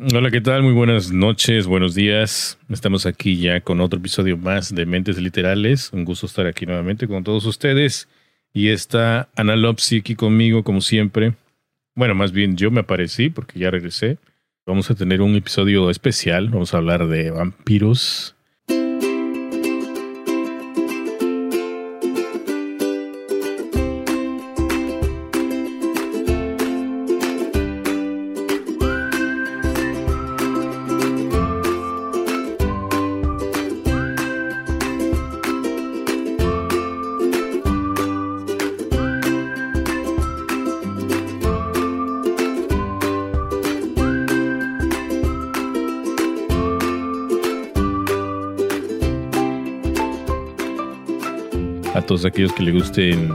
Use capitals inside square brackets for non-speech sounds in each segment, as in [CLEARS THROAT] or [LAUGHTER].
Hola, ¿qué tal? Muy buenas noches, buenos días. Estamos aquí ya con otro episodio más de Mentes Literales. Un gusto estar aquí nuevamente con todos ustedes. Y está Analopsy aquí conmigo, como siempre. Bueno, más bien yo me aparecí porque ya regresé. Vamos a tener un episodio especial. Vamos a hablar de vampiros todos aquellos que le gusten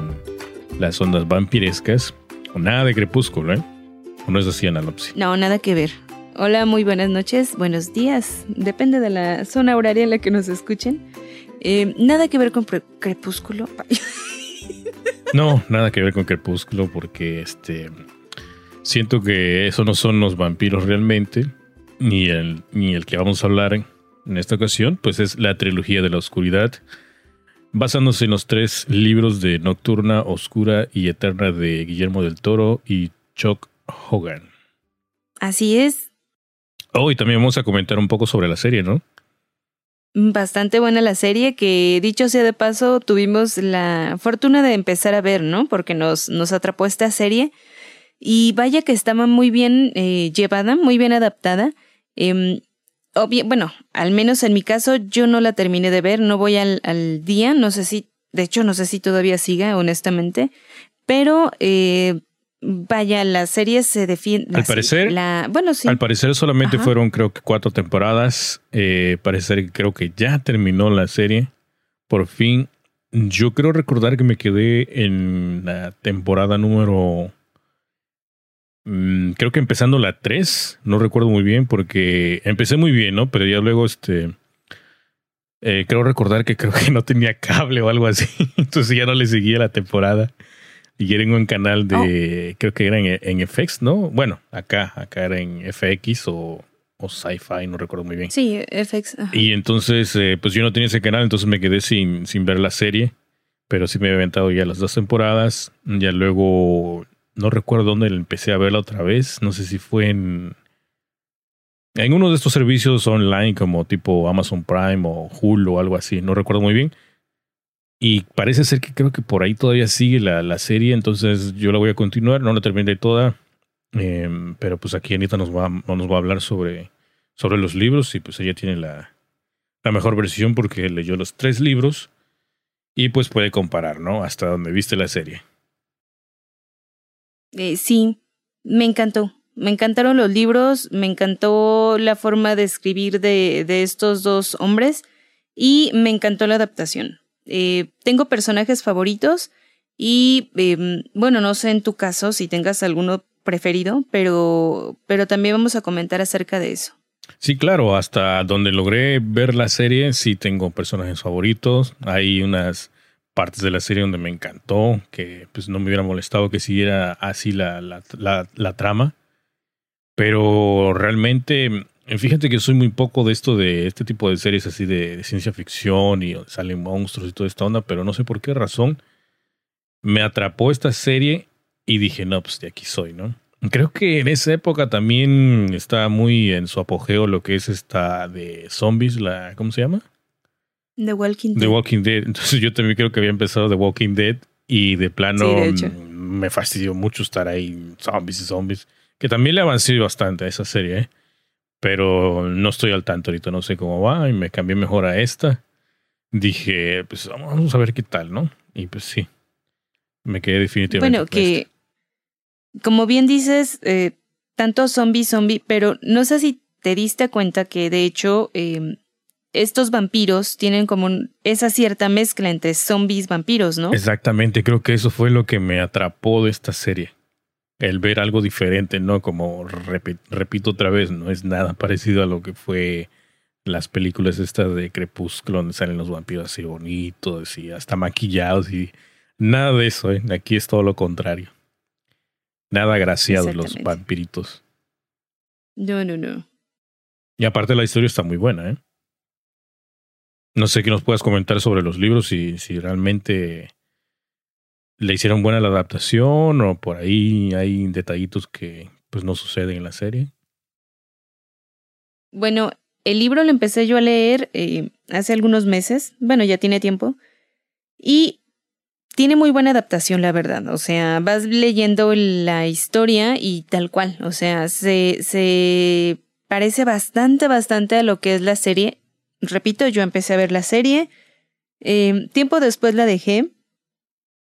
las ondas vampirescas. O nada de crepúsculo, ¿eh? ¿O no es así, Analopsis? No, nada que ver. Hola, muy buenas noches, buenos días. Depende de la zona horaria en la que nos escuchen. Eh, nada que ver con crepúsculo. [LAUGHS] No, nada que ver con crepúsculo porque este siento que eso no son los vampiros realmente, ni el, ni el que vamos a hablar en esta ocasión, pues es la trilogía de la oscuridad basándose en los tres libros de Nocturna, Oscura y Eterna de Guillermo del Toro y Chuck Hogan. Así es. Oh, y también vamos a comentar un poco sobre la serie, ¿no? Bastante buena la serie, que dicho sea de paso, tuvimos la fortuna de empezar a ver, ¿no? Porque nos, nos atrapó esta serie. Y vaya que estaba muy bien eh, llevada, muy bien adaptada. Eh, bueno, al menos en mi caso yo no la terminé de ver, no voy al, día, no sé si, de hecho no sé si todavía siga, honestamente, pero eh, vaya, la serie se defiende. Al parecer, bueno, sí. Al parecer solamente fueron creo que cuatro temporadas, eh, parece que creo que ya terminó la serie, por fin. Yo creo recordar que me quedé en la temporada número Mm, creo que empezando la 3, no recuerdo muy bien porque empecé muy bien, ¿no? Pero ya luego este... Eh, creo recordar que creo que no tenía cable o algo así, [LAUGHS] entonces ya no le seguía la temporada. Y era en un canal de, oh. creo que era en, FX, ¿no? Bueno, acá, acá era en FX o, o Sci-Fi, no recuerdo muy bien. Sí, FX. Y entonces, eh, pues yo no tenía ese canal, entonces me quedé sin, sin ver la serie, pero sí me había aventado ya las dos temporadas. Ya luego no recuerdo dónde empecé a verla otra vez. No sé si fue en. En uno de estos servicios online como tipo Amazon Prime o Hulu o algo así. No recuerdo muy bien. Y parece ser que creo que por ahí todavía sigue la, la serie. Entonces yo la voy a continuar. No la terminé toda. Em, pero pues aquí Anita nos va, nos va a hablar sobre, sobre los libros. Y pues ella tiene la, la mejor versión porque leyó los tres libros. Y pues puede comparar, ¿no? Hasta donde viste la serie. Eh, sí, me encantó. Me encantaron los libros, me encantó la forma de escribir de, de estos dos hombres y me encantó la adaptación. Eh, tengo personajes favoritos y em, bueno, no sé en tu caso si tengas alguno preferido, pero, pero también vamos a comentar acerca de eso. Sí, claro, hasta donde logré ver la serie, sí tengo personajes favoritos. Hay unas partes de la serie donde me encantó, que pues no me hubiera molestado que siguiera así la, la, la, trama. Pero realmente, fíjate que soy muy poco de esto, de este tipo de series así de, ciencia ficción y salen monstruos y toda esta onda, pero no sé por qué razón me atrapó esta serie y dije, no, pues de aquí soy, ¿no? Creo que en esa época también estaba muy en su apogeo lo que es esta de zombies, la, ¿cómo se llama? The Walking Dead. The Walking Dead. Entonces yo también creo que había empezado The Walking Dead y de plano me fastidió mucho estar ahí, zombies y zombies. Que también le avancé bastante a esa serie, ¿eh? pero no estoy al tanto ahorita, no sé cómo va y me cambié mejor a esta. Dije, pues vamos a ver qué tal, ¿no? Y pues sí, me quedé definitivamente. Bueno, que como bien dices, eh, tanto zombie, zombie, pero no sé si te diste cuenta que de hecho eh, estos vampiros tienen como esa cierta mezcla entre zombies vampiros, ¿no? Exactamente, creo que eso fue lo que me atrapó de esta serie. El ver algo diferente, ¿no? Como repito otra vez, no es nada [LAUGHS] parecido a lo que fue las películas estas de Crepúsculo donde salen los vampiros así bonitos y hasta maquillados y nada de eso, ¿eh? Aquí es todo lo contrario. Nada agraciados los vampiritos. No, no, no. Y aparte la historia está muy buena, ¿eh? No sé qué nos puedas comentar sobre los libros, si, si realmente le hicieron buena la adaptación o por ahí hay detallitos que pues no suceden en la serie. Bueno, el libro lo empecé yo a leer eh, hace algunos meses, bueno, ya tiene tiempo, y tiene muy buena adaptación, la verdad. O sea, vas leyendo la historia y tal cual. O sea, se, se parece bastante, bastante a lo que es la serie. Repito, yo empecé a ver la serie. Eh, tiempo después la dejé.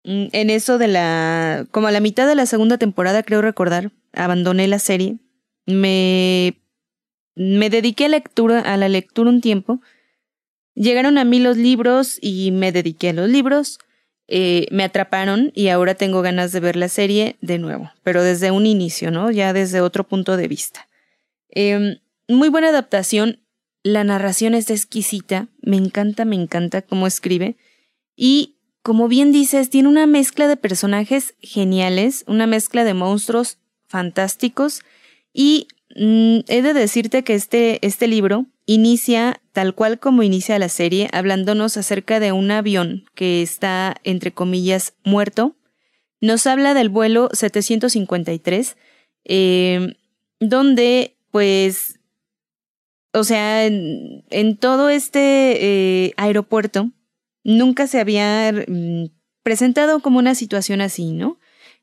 Mm, en eso de la. como a la mitad de la segunda temporada, creo recordar, abandoné la serie. Me me dediqué a, lectura, a la lectura un tiempo. Llegaron a mí los libros y me dediqué a los libros. Eh, me atraparon y ahora tengo ganas de ver la serie de nuevo, pero desde un inicio, ¿no? Ya desde otro punto de vista. Em, muy buena adaptación. La narración es exquisita. Me encanta, me encanta cómo escribe. Y como bien dices, tiene una mezcla de personajes geniales, una mezcla de monstruos fantásticos y Mm, he de decirte que este, este libro inicia tal cual como inicia la serie, hablándonos acerca de un avión que está, entre comillas, muerto. Nos habla del vuelo 753, em, donde, pues, o sea, en, todo este eh, aeropuerto nunca se había mm, presentado como una situación así, ¿no?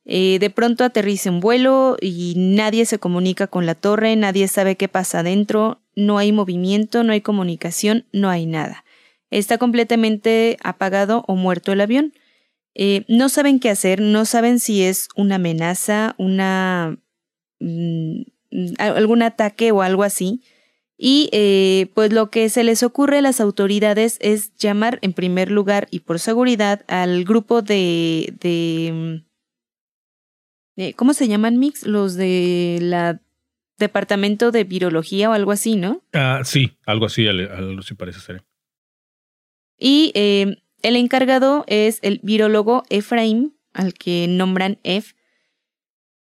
Eh, de pronto aterriza un vuelo y nadie se comunica con la torre, nadie sabe qué pasa adentro, no hay movimiento, no hay comunicación, no hay nada. Está completamente apagado o muerto el avión. Eh, no saben qué hacer, no saben si es una amenaza, una mm, algún ataque o algo así. Y eh, pues lo que se les ocurre a las autoridades es llamar en primer lugar y por seguridad al grupo de, de eh, ¿cómo se llaman, Mix? Los de la departamento de virología o algo así, ¿no? Ah, sí, algo así, algo así parece ser. Y eh, el encargado es el virólogo Efraín, al que nombran Ef,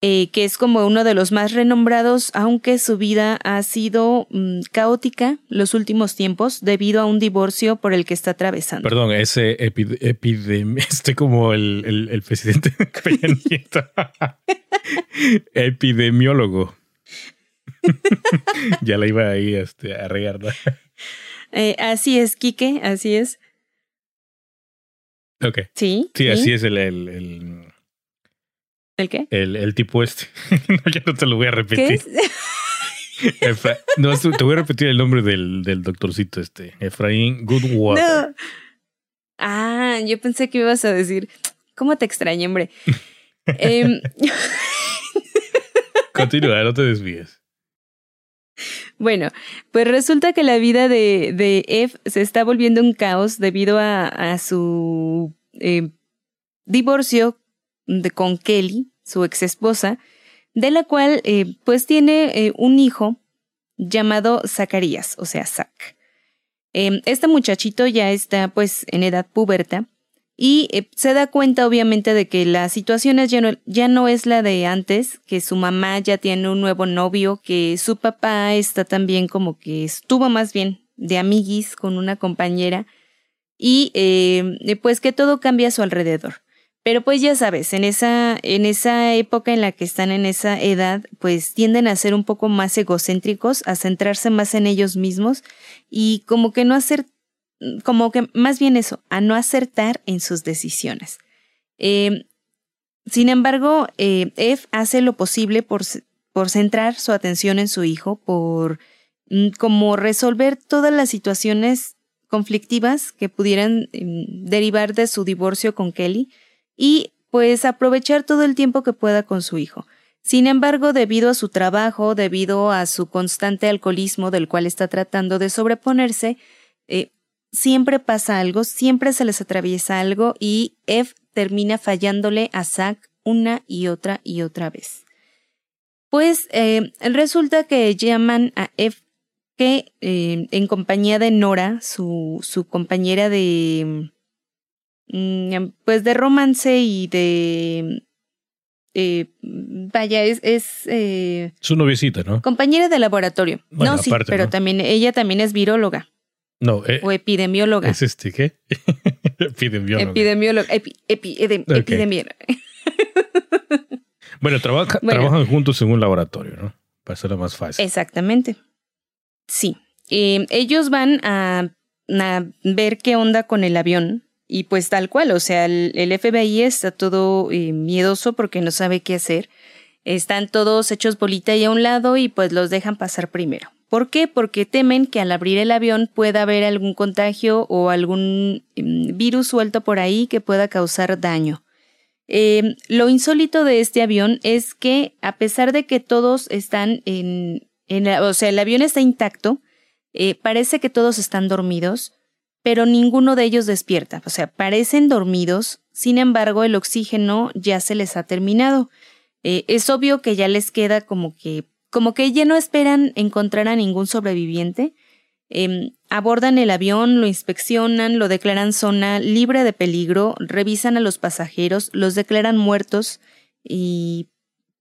eh, que es como uno de los más renombrados, aunque su vida ha sido mm, caótica los últimos tiempos debido a un divorcio por el que está atravesando. Perdón, ese epidemia, [LAUGHS] este como el, el, el presidente [LAUGHS] [LAUGHS] Epidemiólogo. ya la iba ahí este, a regar. Eh, así es, Quique, así es. Ok. Sí. Sí, así es el, el ¿El qué? El, tipo este. [LAUGHS] ya no te lo voy a repetir. [LAUGHS] no, te voy a repetir el nombre del, del doctorcito este. Efraín Goodwater. No. Ah, yo pensé que ibas a decir, ¿cómo te extraño, hombre? [LAUGHS] eh, Continúa, no te desvíes. Bueno, pues resulta que la vida de, de F se está volviendo un caos debido a, a su eh, divorcio de, con Kelly, su ex esposa, de la cual eh, pues tiene eh, un hijo llamado Zacarías, o sea, Zac. Em, este muchachito ya está pues en edad puberta y eh, se da cuenta obviamente de que la situación ya no, ya no es la de antes, que su mamá ya tiene un nuevo novio, que su papá está también como que estuvo más bien de amiguis con una compañera y pues que todo cambia a su alrededor. Pero pues ya sabes, en esa, en esa época en la que están en esa edad, pues tienden a ser un poco más egocéntricos, a centrarse más en ellos mismos y como que no hacer, como que más bien eso, a no acertar en sus decisiones. Em, sin embargo, eh, Eve hace lo posible por, por centrar su atención en su hijo, por mm, como resolver todas las situaciones conflictivas que pudieran mm, derivar de su divorcio con Kelly y pues aprovechar todo el tiempo que pueda con su hijo. Sin embargo, debido a su trabajo, debido a su constante alcoholismo del cual está tratando de sobreponerse, eh, siempre pasa algo, siempre se les atraviesa algo y Eve termina fallándole a Zack una y otra y otra vez. Pues eh, resulta que llaman a Eve que eh, en compañía de Nora, su, su compañera de, pues de romance y de eh, vaya, es... es eh, Su noviecita, ¿no? Compañera de laboratorio. Bueno, no, sí, aparte, pero ¿no? también ella también es viróloga No, eh, o epidemióloga. es este, ¿qué? [LAUGHS] Epidemiólogo. Epidemióloga. epi- epi- edem- Ok. epidemióloga. Bueno, trabaja, Bueno. trabajan juntos en un laboratorio, ¿no? Para hacerlo más fácil. Exactamente. Sí. Eh, ellos van a, a ver qué onda con el avión. Y pues tal cual, o sea, el, FBI está todo eh, miedoso porque no sabe qué hacer. Están todos hechos bolita y a un lado y pues los dejan pasar primero. ¿Por qué? Porque temen que al abrir el avión pueda haber algún contagio o algún mm, virus suelto por ahí que pueda causar daño. Eh, lo insólito de este avión es que a pesar de que todos están en, en o sea, el avión está intacto, eh, parece que todos están dormidos, pero ninguno de ellos despierta. O sea, parecen dormidos, sin embargo, el oxígeno ya se les ha terminado. Eh, es obvio que ya les queda como que, como que ya no esperan encontrar a ningún sobreviviente. Em, abordan el avión, lo inspeccionan, lo declaran zona libre de peligro, revisan a los pasajeros, los declaran muertos y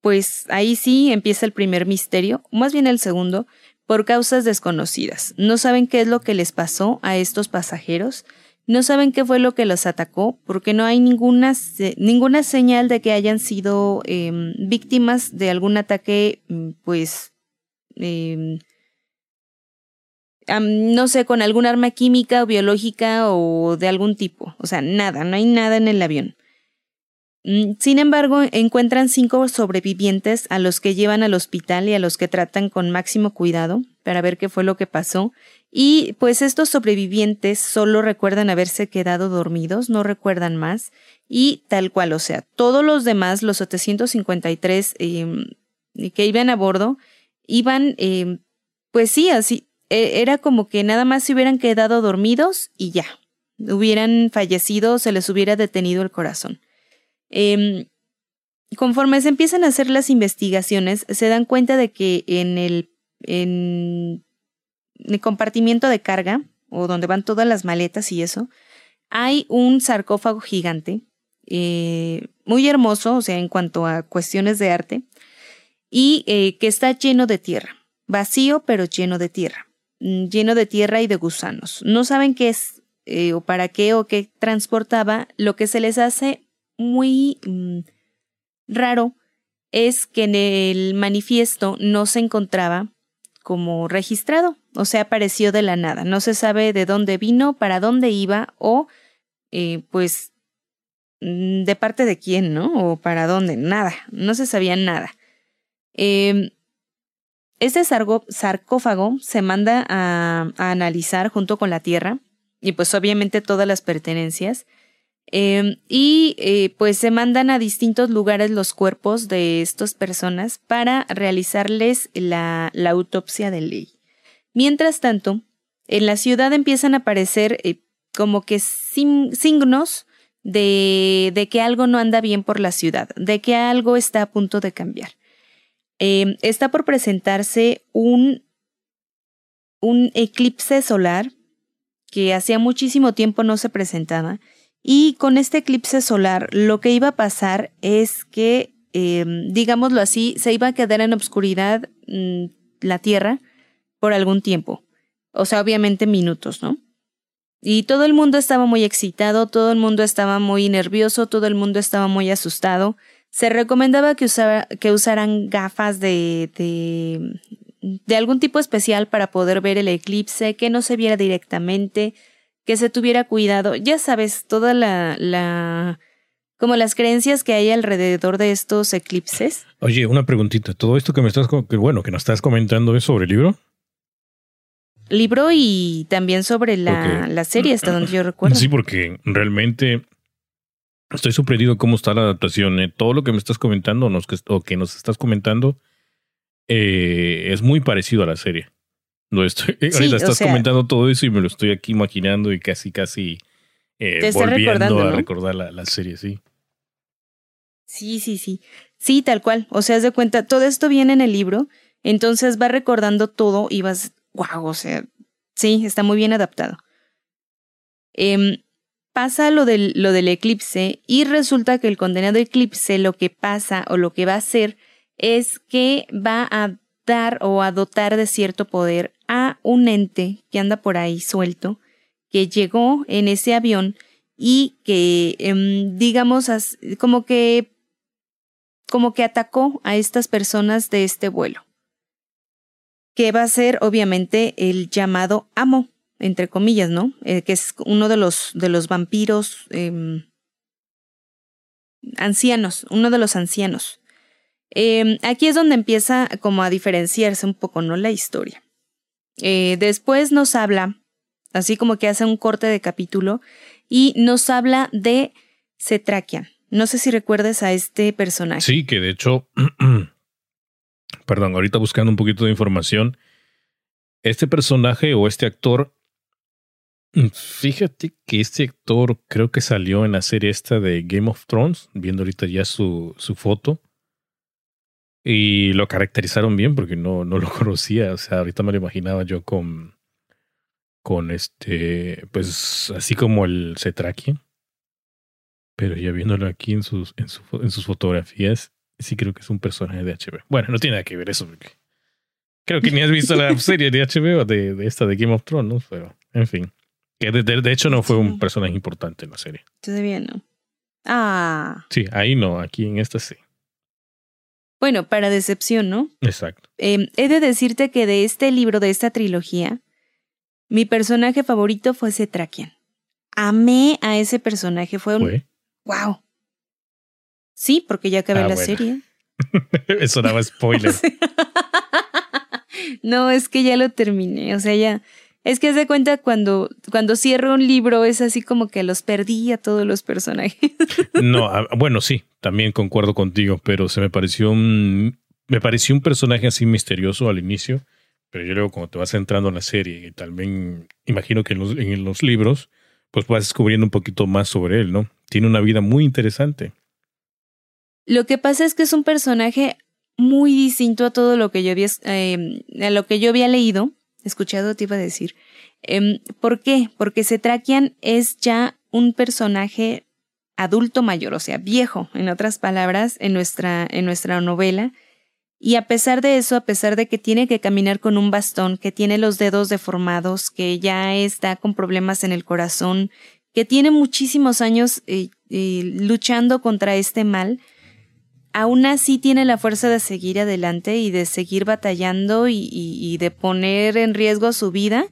pues ahí sí empieza el primer misterio, más bien el segundo, por causas desconocidas. No saben qué es lo que les pasó a estos pasajeros, no saben qué fue lo que los atacó, porque no hay ninguna, ninguna señal de que hayan sido em, víctimas de algún ataque, mm, pues, em, no sé, con algún arma química o biológica o de algún tipo. O sea, nada, no hay nada en el avión. Mm, Sin embargo, encuentran cinco sobrevivientes a los que llevan al hospital y a los que tratan con máximo cuidado para ver qué fue lo que pasó. Y pues estos sobrevivientes solo recuerdan haberse quedado dormidos, no recuerdan más. Y tal cual, o sea, todos los demás, los 753 eh, que iban a bordo, iban, eh, pues sí, así, eh, era como que nada más se hubieran quedado dormidos y ya, hubieran fallecido, se les hubiera detenido el corazón. Em, conforme se empiezan a hacer las investigaciones, se dan cuenta de que en el, en el compartimiento de carga, o donde van todas las maletas y eso, hay un sarcófago gigante, eh, muy hermoso, o sea, en cuanto a cuestiones de arte, y eh, que está lleno de tierra, vacío pero lleno de tierra, mm, lleno de tierra y de gusanos. No saben qué es eh, o para qué o qué transportaba, lo que se les hace muy mm, raro es que en el manifiesto no se encontraba como registrado, o sea, apareció de la nada. No se sabe de dónde vino, para dónde iba o, eh, pues, mm, de parte de quién, ¿no? O para dónde, nada, no se sabía nada. Eh, este sarcófago se manda a, a analizar junto con la tierra y pues obviamente todas las pertenencias. Eh, y eh, pues se mandan a distintos lugares los cuerpos de estas personas para realizarles la, la autopsia de ley. Mientras tanto, en la ciudad empiezan a aparecer eh, como que signos de, de que algo no anda bien por la ciudad, de que algo está a punto de cambiar. Eh, está por presentarse un, un eclipse solar que hacía muchísimo tiempo no se presentaba. Y con este eclipse solar lo que iba a pasar es que, eh, digámoslo así, se iba a quedar en obscuridad mm, la Tierra por algún tiempo. O sea, obviamente minutos, ¿no? Y todo el mundo estaba muy excitado, todo el mundo estaba muy nervioso, todo el mundo estaba muy asustado. Se recomendaba que, usara- que usaran gafas de, de, de algún tipo especial para poder ver el eclipse, que no se viera directamente, que se tuviera cuidado. Ya sabes, toda la, la, como las creencias que hay alrededor de estos eclipses. Oye, una preguntita. Todo esto que me estás, que bueno, que nos estás comentando es sobre el libro. Libro y también sobre la, la serie, hasta donde yo recuerdo. Sí, porque realmente estoy sorprendido cómo está la adaptación. ¿eh? Todo lo que me estás comentando nos, o que nos estás comentando eh, es muy parecido a la serie. Lo estoy, [LAUGHS] ahorita estás sea- comentando todo eso y me lo estoy aquí imaginando y casi, casi eh, Te volviendo a ¿no? recordar la, la serie, sí. Sí, sí, sí. Sí, tal cual. O sea, haz de cuenta, todo esto viene en el libro, entonces va recordando todo y vas, wow, o sea, sí, está muy bien adaptado. Em, pasa lo del, lo del eclipse y resulta que el condenado eclipse lo que pasa o lo que va a hacer es que va a dar o a dotar de cierto poder a un ente que anda por ahí suelto, que llegó en ese avión y que, em, digamos, como que, como que atacó a estas personas de este vuelo, que va a ser obviamente el llamado amo, entre comillas, ¿no? Eh, que es uno de los, de los vampiros em, ancianos, uno de los ancianos. Em, aquí es donde empieza como a diferenciarse un poco, ¿no? La historia. Eh, después nos habla, así como que hace un corte de capítulo, y nos habla de Cetrakian. No sé si recuerdes a este personaje. Sí, que de hecho, [CLEARS THROAT] perdón, ahorita buscando un poquito de información, este personaje o este actor, fíjate que este actor creo que salió en la serie esta de Game of Thrones, viendo ahorita ya su, su foto. Y lo caracterizaron bien porque no, no lo [LAUGHS] conocía. O sea, ahorita me lo imaginaba yo con, con este, pues así como el Cetraki. Pero ya viéndolo aquí en sus, en, en sus fotografías, sí creo que es un personaje de HBO. Bueno, no tiene nada que ver eso porque creo que ni has visto la [LAUGHS] serie de HBO de, de esta de Game of Thrones, ¿no? Pero, en fin. Que de, de, hecho no fue un personaje importante en la serie. Todavía no. Ah. Sí, ahí no, aquí en esta sí. Bueno, para decepción, ¿no? Exacto. Eh, he de decirte que de este libro, de esta trilogía, mi personaje favorito fue Cetrakian. Amé a ese personaje, fue un... ¿Fue? ¡Wow! Sí, porque ya acabé Ah, la bueno. serie. [LAUGHS] Eso daba spoiler. [LAUGHS] [LAUGHS] no, es que ya lo terminé, o sea, ya... Es que haz de cuenta cuando, cuando cierro un libro es así como que los perdí a todos los personajes. [LAUGHS] No, ah, bueno, sí, también concuerdo contigo, pero se me pareció un, me pareció un personaje así misterioso al inicio, pero yo luego cuando te vas entrando en la serie y también imagino que en los, en los libros, pues vas descubriendo un poquito más sobre él, ¿no? Tiene una vida muy interesante. Lo que pasa es que es un personaje muy distinto a todo lo que yo había, eh, a lo que yo había leído, escuchado te iba a decir. Em, ¿Por qué? Porque Cetrakian es ya un personaje adulto mayor, o sea, viejo, en otras palabras, en nuestra, en nuestra novela. Y a pesar de eso, a pesar de que tiene que caminar con un bastón, que tiene los dedos deformados, que ya está con problemas en el corazón, que tiene muchísimos años eh, eh, luchando contra este mal, aún así tiene la fuerza de seguir adelante y de seguir batallando y, de poner en riesgo su vida.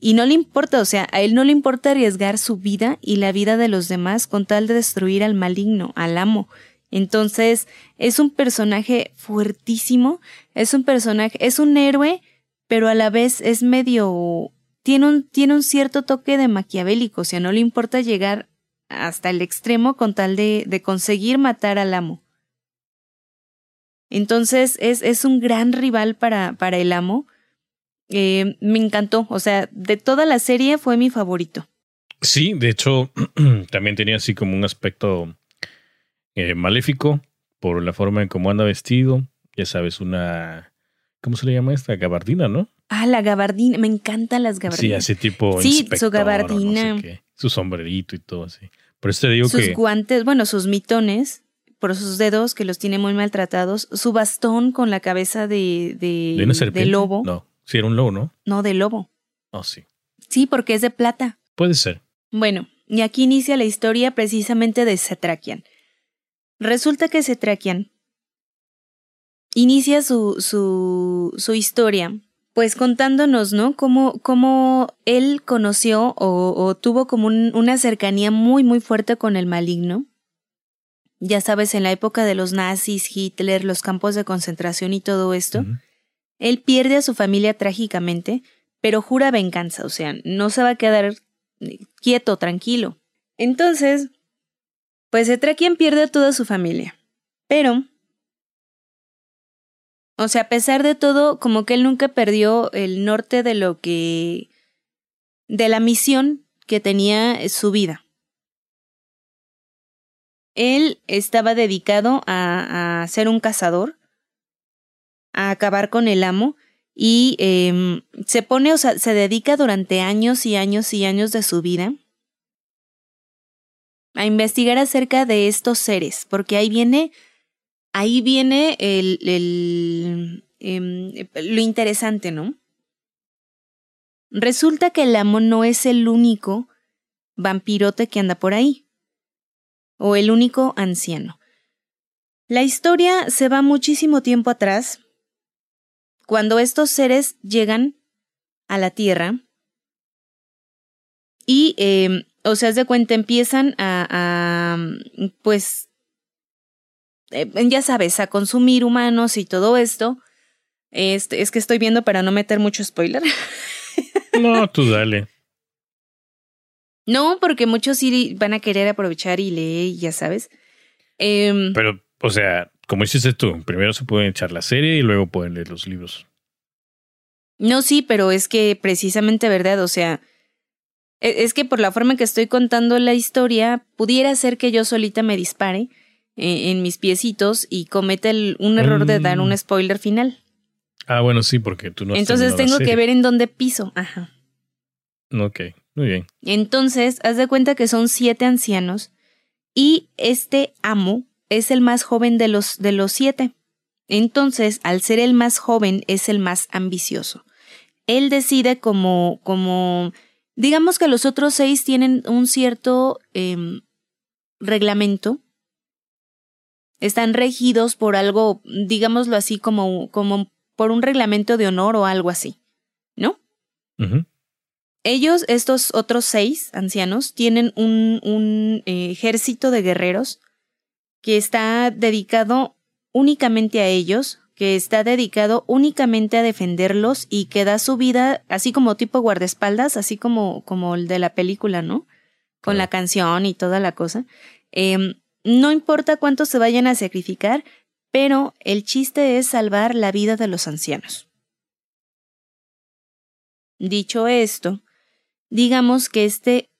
Y no le importa, o sea, a él no le importa arriesgar su vida y la vida de los demás con tal de destruir al maligno, al amo. Entonces, es un personaje fuertísimo, es un personaje, es un héroe, pero a la vez es medio... Tiene un, tiene un cierto toque de maquiavélico, o sea, no le importa llegar hasta el extremo con tal de, de conseguir matar al amo. Entonces es, es un gran rival para, para el amo. Eh, me encantó, o sea, de toda la serie fue mi favorito. Sí, de hecho, [CLEARS THROAT] también tenía así como un aspecto eh, maléfico por la forma en cómo anda vestido. Ya sabes, una. ¿Cómo se le llama esta? Gabardina, ¿no? Ah, la gabardina, me encantan las gabardinas. Sí, así tipo. Sí, inspector, su gabardina. No sé qué, su sombrerito y todo así. Por eso te digo sus que. guantes, bueno, sus mitones, por sus dedos que los tiene muy maltratados, su bastón con la cabeza de, de, ¿De una serpiente? de lobo. No, sí, era un lobo, ¿no? No, de lobo. Oh, sí. Sí, porque es de plata. Puede ser. Bueno, y aquí inicia la historia precisamente de Cetrakian. Resulta que Cetrakian inicia su, su, su historia, pues contándonos, ¿no? Cómo, cómo él conoció o, o tuvo como un, una cercanía muy, muy fuerte con el maligno. Ya sabes, en la época de los nazis, Hitler, los campos de concentración y todo esto, Uh -huh. él pierde a su familia trágicamente, pero jura venganza, o sea, no se va a quedar quieto, tranquilo. Entonces, pues Cetrakian pierde a toda su familia. Pero, o sea, a pesar de todo, como que él nunca perdió el norte de lo que... de la misión que tenía su vida. Él estaba dedicado a, ser un cazador, a acabar con el amo, y eh, se pone, o sea, se dedica durante años y años y años de su vida a investigar acerca de estos seres, porque ahí viene, ahí viene el, el em, lo interesante, ¿no? Resulta que el amo no es el único vampirote que anda por ahí, o el único anciano. La historia se va muchísimo tiempo atrás, cuando estos seres llegan a la Tierra y, eh, o sea, de cuenta, empiezan a, pues, eh, ya sabes, a consumir humanos y todo esto. Este, es que estoy viendo para no meter mucho spoiler. No, tú dale. No, porque muchos sí van a querer aprovechar y leer, ya sabes. Em, Pero, o sea, como hiciste tú, primero se pueden echar la serie y luego pueden leer los libros. No, sí, pero es que precisamente, ¿verdad? O sea, e, es que por la forma en que estoy contando la historia, pudiera ser que yo solita me dispare eh, en mis piecitos y cometa el, un error de dar un Mm. spoiler final. Ah, bueno, sí, porque tú no has Entonces tengo que ver en dónde piso. Ajá. Ok, muy bien. Entonces, haz de cuenta que son siete ancianos y este amo es el más joven de los, de los siete. Entonces, al ser el más joven, es el más ambicioso. Él decide como, como, digamos que los otros seis tienen un cierto em, reglamento. Están regidos por algo, digámoslo así, como, como por un reglamento de honor o algo así, ¿no? Ujú. Ellos, estos otros seis ancianos, tienen un, un eh, ejército de guerreros que está dedicado únicamente a ellos, que está dedicado únicamente a defenderlos y que da su vida, así como tipo guardaespaldas, así como, como el de la película, ¿no? Con Claro. la canción y toda la cosa. Em, no importa cuánto se vayan a sacrificar, pero el chiste es salvar la vida de los ancianos. Dicho esto, digamos que este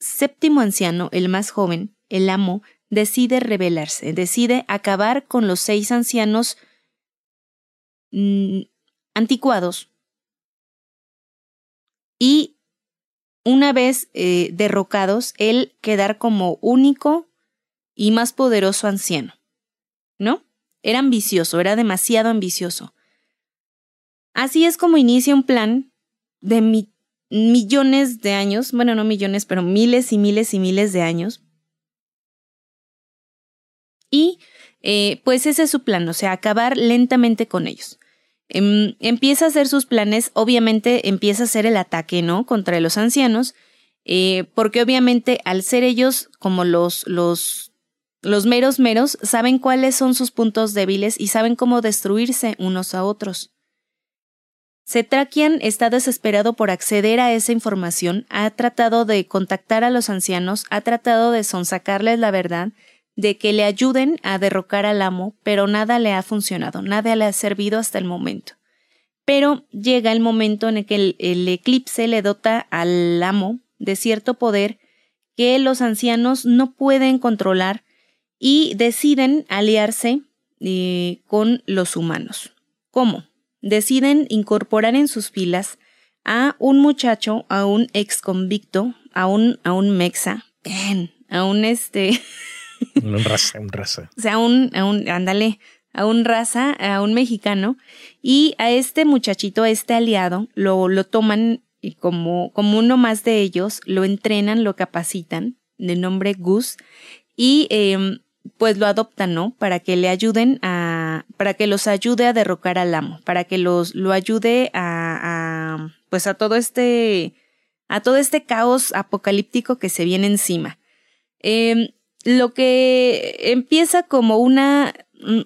séptimo anciano, el más joven, el amo, decide rebelarse, decide acabar con los seis ancianos mm, anticuados. Y una vez eh, derrocados, él quedar como único y más poderoso anciano. ¿No? Era ambicioso, era demasiado ambicioso. Así es como inicia un plan de mi- millones de años, bueno, no millones, pero miles y miles y miles de años. Y eh, pues ese es su plan, o sea, acabar lentamente con ellos. Em, empieza a hacer sus planes, obviamente empieza a hacer el ataque, ¿no? Contra los ancianos, eh, porque obviamente al ser ellos como los, los, los meros meros, saben cuáles son sus puntos débiles y saben cómo destruirse unos a otros. Cetrakian está desesperado por acceder a esa información, ha tratado de contactar a los ancianos, ha tratado de sonsacarles la verdad, de que le ayuden a derrocar al amo, pero nada le ha funcionado, nada le ha servido hasta el momento. Pero llega el momento en el que el, eclipse le dota al amo de cierto poder que los ancianos no pueden controlar y deciden aliarse eh, con los humanos. ¿Cómo? Deciden incorporar en sus filas a un muchacho, a un ex convicto, a un, a un mexa, a un este, Un raza, un raza. [LAUGHS] o sea, a un, a un, ándale, a un raza, a un mexicano, y a este muchachito, a este aliado, lo, lo toman como, como uno más de ellos, lo entrenan, lo capacitan, de nombre Gus, y eh, pues lo adoptan, ¿no? Para que le ayuden a, para que los ayude a derrocar al amo, para que los, lo ayude a, pues a todo este, a todo este caos apocalíptico que se viene encima. Eh, lo que empieza como una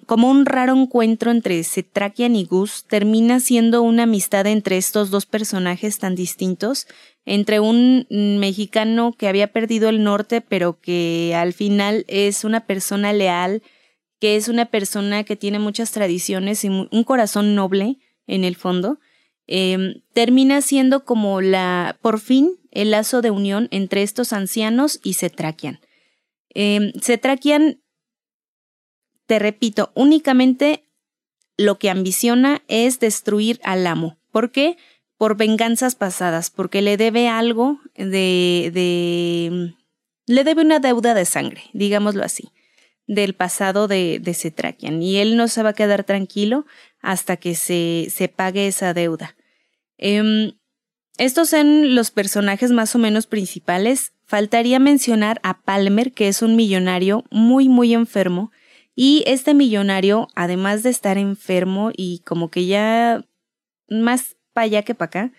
como un raro encuentro entre Cetrakian y Gus termina siendo una amistad entre estos dos personajes tan distintos, entre un mexicano que había perdido el norte pero que al final es una persona leal, que es una persona que tiene muchas tradiciones y un corazón noble en el fondo, eh, termina siendo como la, por fin, el lazo de unión entre estos ancianos y Cetrakian. Eh, Cetrakian, te repito, únicamente lo que ambiciona es destruir al amo. ¿Por qué? Por venganzas pasadas, porque le debe algo de, de, le debe una deuda de sangre, digámoslo así, del pasado de, de Cetrakian. Y él no se va a quedar tranquilo hasta que se, se pague esa deuda. Em, estos son los personajes más o menos principales. Faltaría mencionar a Palmer, que es un millonario muy, muy enfermo. Y este millonario, además de estar enfermo y como que ya más para allá que para acá,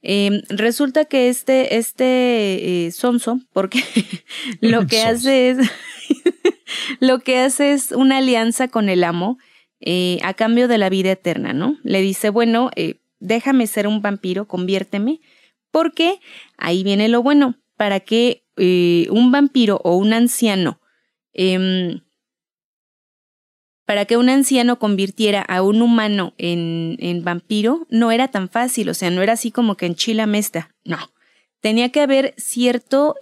em, resulta que este, este eh, sonso, porque [LAUGHS] lo que hace es, [LAUGHS] lo que hace es una alianza con el amo eh, a cambio de la vida eterna, ¿no? Le dice, bueno, eh, déjame ser un vampiro, conviérteme, porque ahí viene lo bueno, para que eh, un vampiro o un anciano, em, para que un anciano convirtiera a un humano en, en, vampiro, no era tan fácil, o sea, no era así como que en Chila Mesta, no. Tenía que haber cierto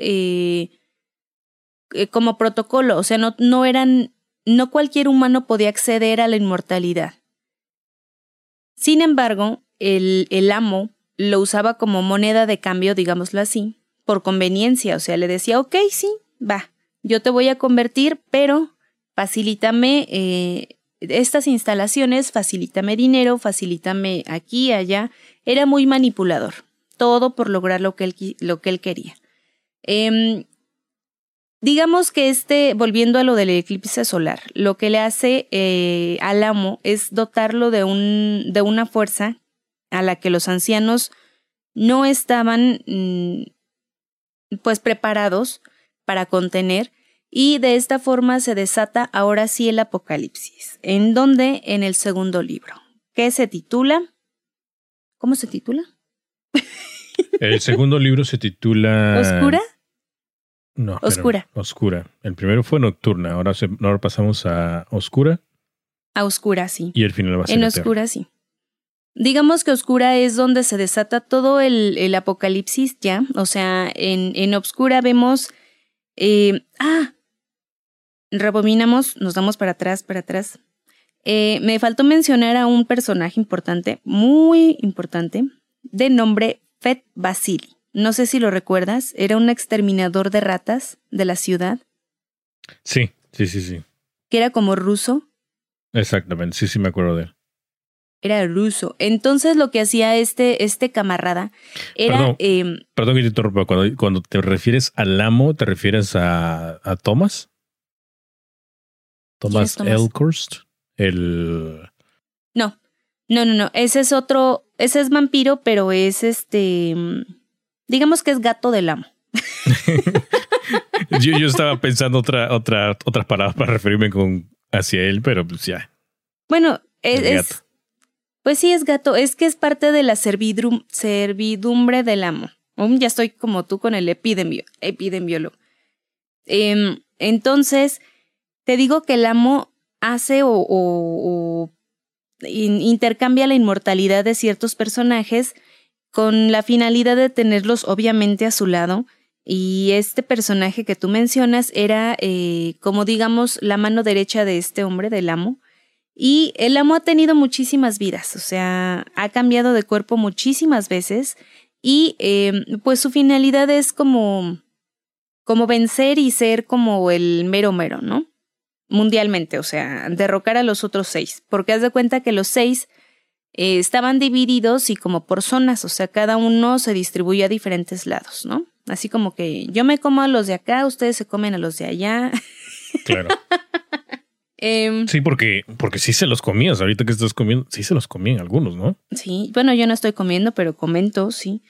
eh, como protocolo, o sea, no, no eran, no cualquier humano podía acceder a la inmortalidad. Sin embargo, el, el amo lo usaba como moneda de cambio, digámoslo así, por conveniencia. O sea, le decía, ok, sí, va, yo te voy a convertir, pero facilítame eh, estas instalaciones, facilítame dinero, facilítame aquí, allá. Era muy manipulador. Todo por lograr lo que él, lo que él quería. Eh, digamos que este, volviendo a lo del eclipse solar, lo que le hace eh, al amo es dotarlo de, un, de una fuerza a la que los ancianos no estaban mm, pues preparados para contener y de esta forma se desata ahora sí el apocalipsis, en donde en el segundo libro, que se titula ¿Cómo se titula? El segundo libro se titula ¿Oscura? No, Oscura. oscura. El primero fue Nocturna, ahora, ahora pasamos a Oscura. A Oscura, sí. Y el final va a ser En Oscura, sí. Digamos que Oscura es donde se desata todo el, el apocalipsis ya. O sea, en, en Obscura vemos. Eh, ah. Rebominamos, nos damos para atrás, para atrás. Eh, me faltó mencionar a un personaje importante, muy importante, de nombre Fet Basili. No sé si lo recuerdas, era un exterminador de ratas de la ciudad. Sí, sí, sí, sí. Que era como ruso. Exactamente, sí, sí me acuerdo de él era ruso. Entonces lo que hacía este, este camarada era... Perdón, eh, perdón que te interrumpa, cuando, cuando, te refieres al amo, ¿te refieres a, a Thomas? Thomas, Thomas? Elkhurst, el... No, no, no, no, ese es otro, ese es vampiro, pero es este, digamos que es gato del amo. [LAUGHS] yo, yo estaba pensando otra, otra, otras palabras para referirme con hacia él, pero pues ya. Bueno, es, pues sí, es gato, es que es parte de la servidumbre del amo. ya estoy como tú con el epidemio, epidemiólogo. Em, entonces, te digo que el amo hace o, intercambia la inmortalidad de ciertos personajes con la finalidad de tenerlos obviamente a su lado. Y este personaje que tú mencionas era, eh, como digamos, la mano derecha de este hombre, del amo, y el amo ha tenido muchísimas vidas, o sea, ha cambiado de cuerpo muchísimas veces y eh, pues su finalidad es como, como vencer y ser como el mero mero, ¿no? Mundialmente, o sea, derrocar a los otros seis, porque haz de cuenta que los seis eh, estaban divididos y como por zonas, o sea, cada uno se distribuye a diferentes lados, ¿no? Así como que yo me como a los de acá, ustedes se comen a los de allá. [LAUGHS] Claro. Em, sí, porque, porque sí se los comías. Ahorita que estás comiendo, sí se los comían algunos, ¿no? Sí, bueno, yo no estoy comiendo, pero comento, sí.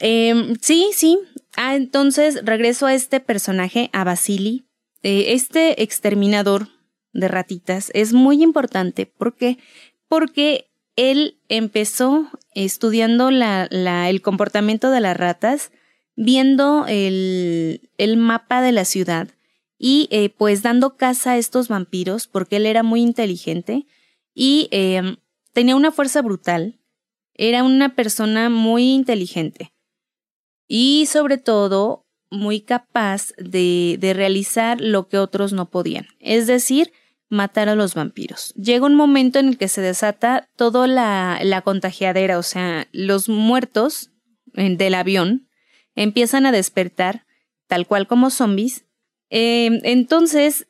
Em, sí, sí. Ah, entonces regreso a este personaje, a Basili. Eh, este exterminador de ratitas es muy importante. ¿Por qué? Porque él empezó estudiando el comportamiento de las ratas, viendo el, el mapa de la ciudad y eh, pues dando caza a estos vampiros porque él era muy inteligente y em, tenía una fuerza brutal, era una persona muy inteligente y sobre todo muy capaz de, de realizar lo que otros no podían, es decir, matar a los vampiros. Llega un momento en el que se desata toda la, la contagiadera, o sea, los muertos del avión empiezan a despertar tal cual como zombies. Em, entonces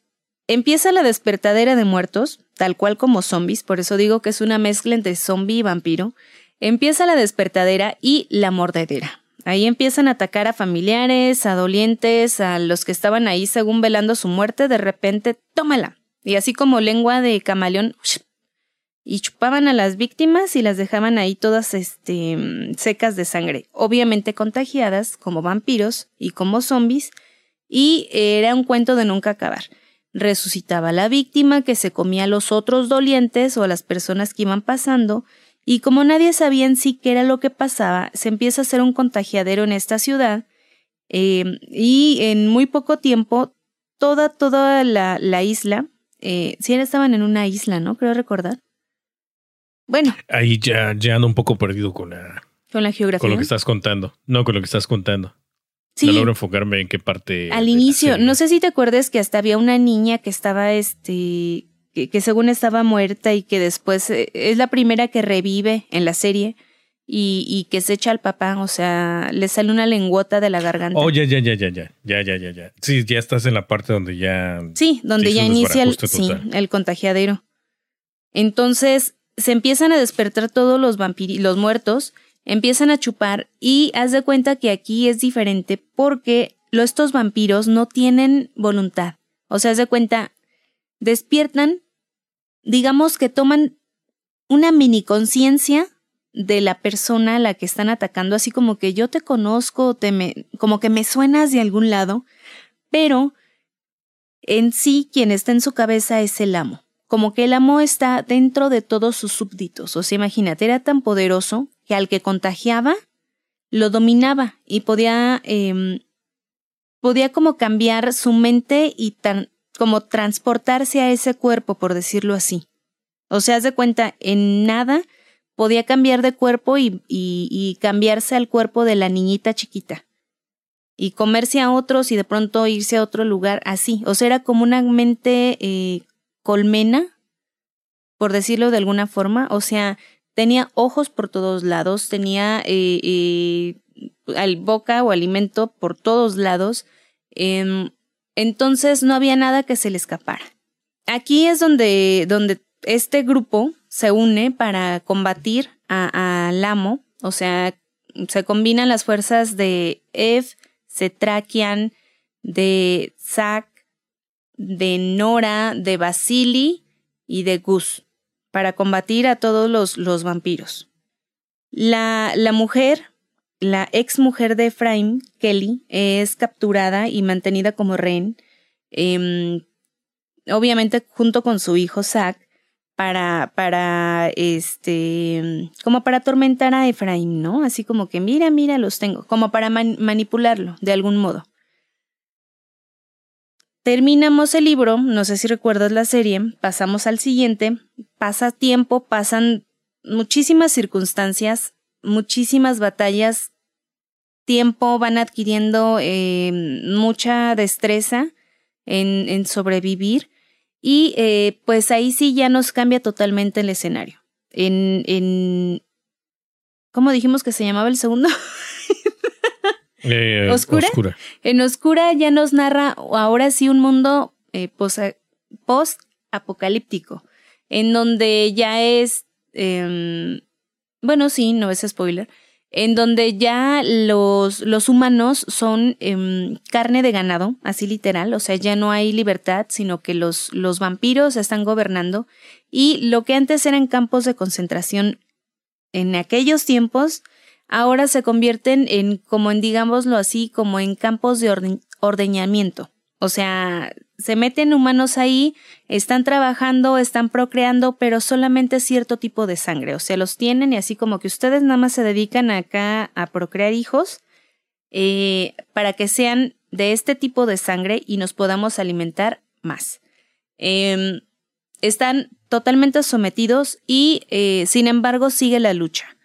empieza la despertadera de muertos, tal cual como zombies, por eso digo que es una mezcla entre zombie y vampiro. Empieza la despertadera y la mordedera. Ahí empiezan a atacar a familiares, a dolientes, a los que estaban ahí según velando su muerte, de repente, tómala. Y así como lengua de camaleón, y chupaban a las víctimas y las dejaban ahí todas este, secas de sangre, obviamente contagiadas como vampiros y como zombies, y era un cuento de nunca acabar. Resucitaba a la víctima que se comía a los otros dolientes o a las personas que iban pasando, y como nadie sabía en sí qué era lo que pasaba, se empieza a hacer un contagiadero en esta ciudad, eh, y en muy poco tiempo toda, toda la, la isla, eh, si estaban en una isla, ¿no? Creo recordar bueno. Ahí ya, ya ando un poco perdido con la, con la geografía. Con lo que estás contando. No, con lo que estás contando. Sí. No logro enfocarme en qué parte. Al inicio, no sé si te acuerdas que hasta había una niña que estaba, este, que, según estaba muerta y que después eh, es la primera que revive en la serie y, y, que se echa al papá, o sea, le sale una lengüota de la garganta. Oh, ya, ya, ya, ya, ya, ya, ya, ya, ya. Sí, ya estás en la parte donde ya. Sí, donde ya inicia el, sí, el contagiadero. Entonces, se empiezan a despertar todos los vampiros, los muertos, empiezan a chupar y haz de cuenta que aquí es diferente porque estos vampiros no tienen voluntad. O sea, haz de cuenta, despiertan, digamos que toman una mini conciencia de la persona a la que están atacando, así como que yo te conozco, te me, como que me suenas de algún lado, pero en sí quien está en su cabeza es el amo como que el amo está dentro de todos sus súbditos. O sea, imagínate, era tan poderoso que al que contagiaba, lo dominaba y podía, eh, podía como cambiar su mente y tan, como transportarse a ese cuerpo, por decirlo así. O sea, haz de cuenta, en nada podía cambiar de cuerpo y, y, cambiarse al cuerpo de la niñita chiquita. Y comerse a otros y de pronto irse a otro lugar así. O sea, era como una mente eh, colmena, por decirlo de alguna forma, o sea, tenía ojos por todos lados, tenía eh, eh boca o alimento por todos lados, em, entonces no había nada que se le escapara. Aquí es donde, donde este grupo se une para combatir al amo, o sea, se combinan las fuerzas de Ev, Cetrakian, de Zack, de Nora, de Basili y de Gus para combatir a todos los, vampiros. La, la, mujer, la ex mujer de Efraim, Kelly, es capturada y mantenida como rehén, em, obviamente junto con su hijo Zack, para, para, este, como para atormentar a Efraim, ¿no? Así como que, mira, mira, los tengo, como para manipularlo de algún modo. Terminamos el libro, no sé si recuerdas la serie, pasamos al siguiente, pasa tiempo, pasan muchísimas circunstancias, muchísimas batallas, tiempo, van adquiriendo eh, mucha destreza en, en sobrevivir y eh, pues ahí sí ya nos cambia totalmente el escenario. En, en ¿Cómo dijimos que se llamaba el segundo? [LAUGHS] Eh, ¿Oscura? En Oscura ya nos narra ahora sí un mundo eh, post-apocalíptico, en donde ya es, em, bueno, sí, no es spoiler, en donde ya los, los humanos son em, carne de ganado, así literal, o sea, ya no hay libertad, sino que los, los vampiros están gobernando y lo que antes eran campos de concentración en aquellos tiempos, ahora se convierten en, como en, digámoslo así, como en campos de ordeñamiento. O sea, se meten humanos ahí, están trabajando, están procreando, pero solamente cierto tipo de sangre. O sea, los tienen y así como que ustedes nada más se dedican acá a procrear hijos eh, para que sean de este tipo de sangre y nos podamos alimentar más. Em, están totalmente sometidos y, eh, sin embargo, sigue la lucha.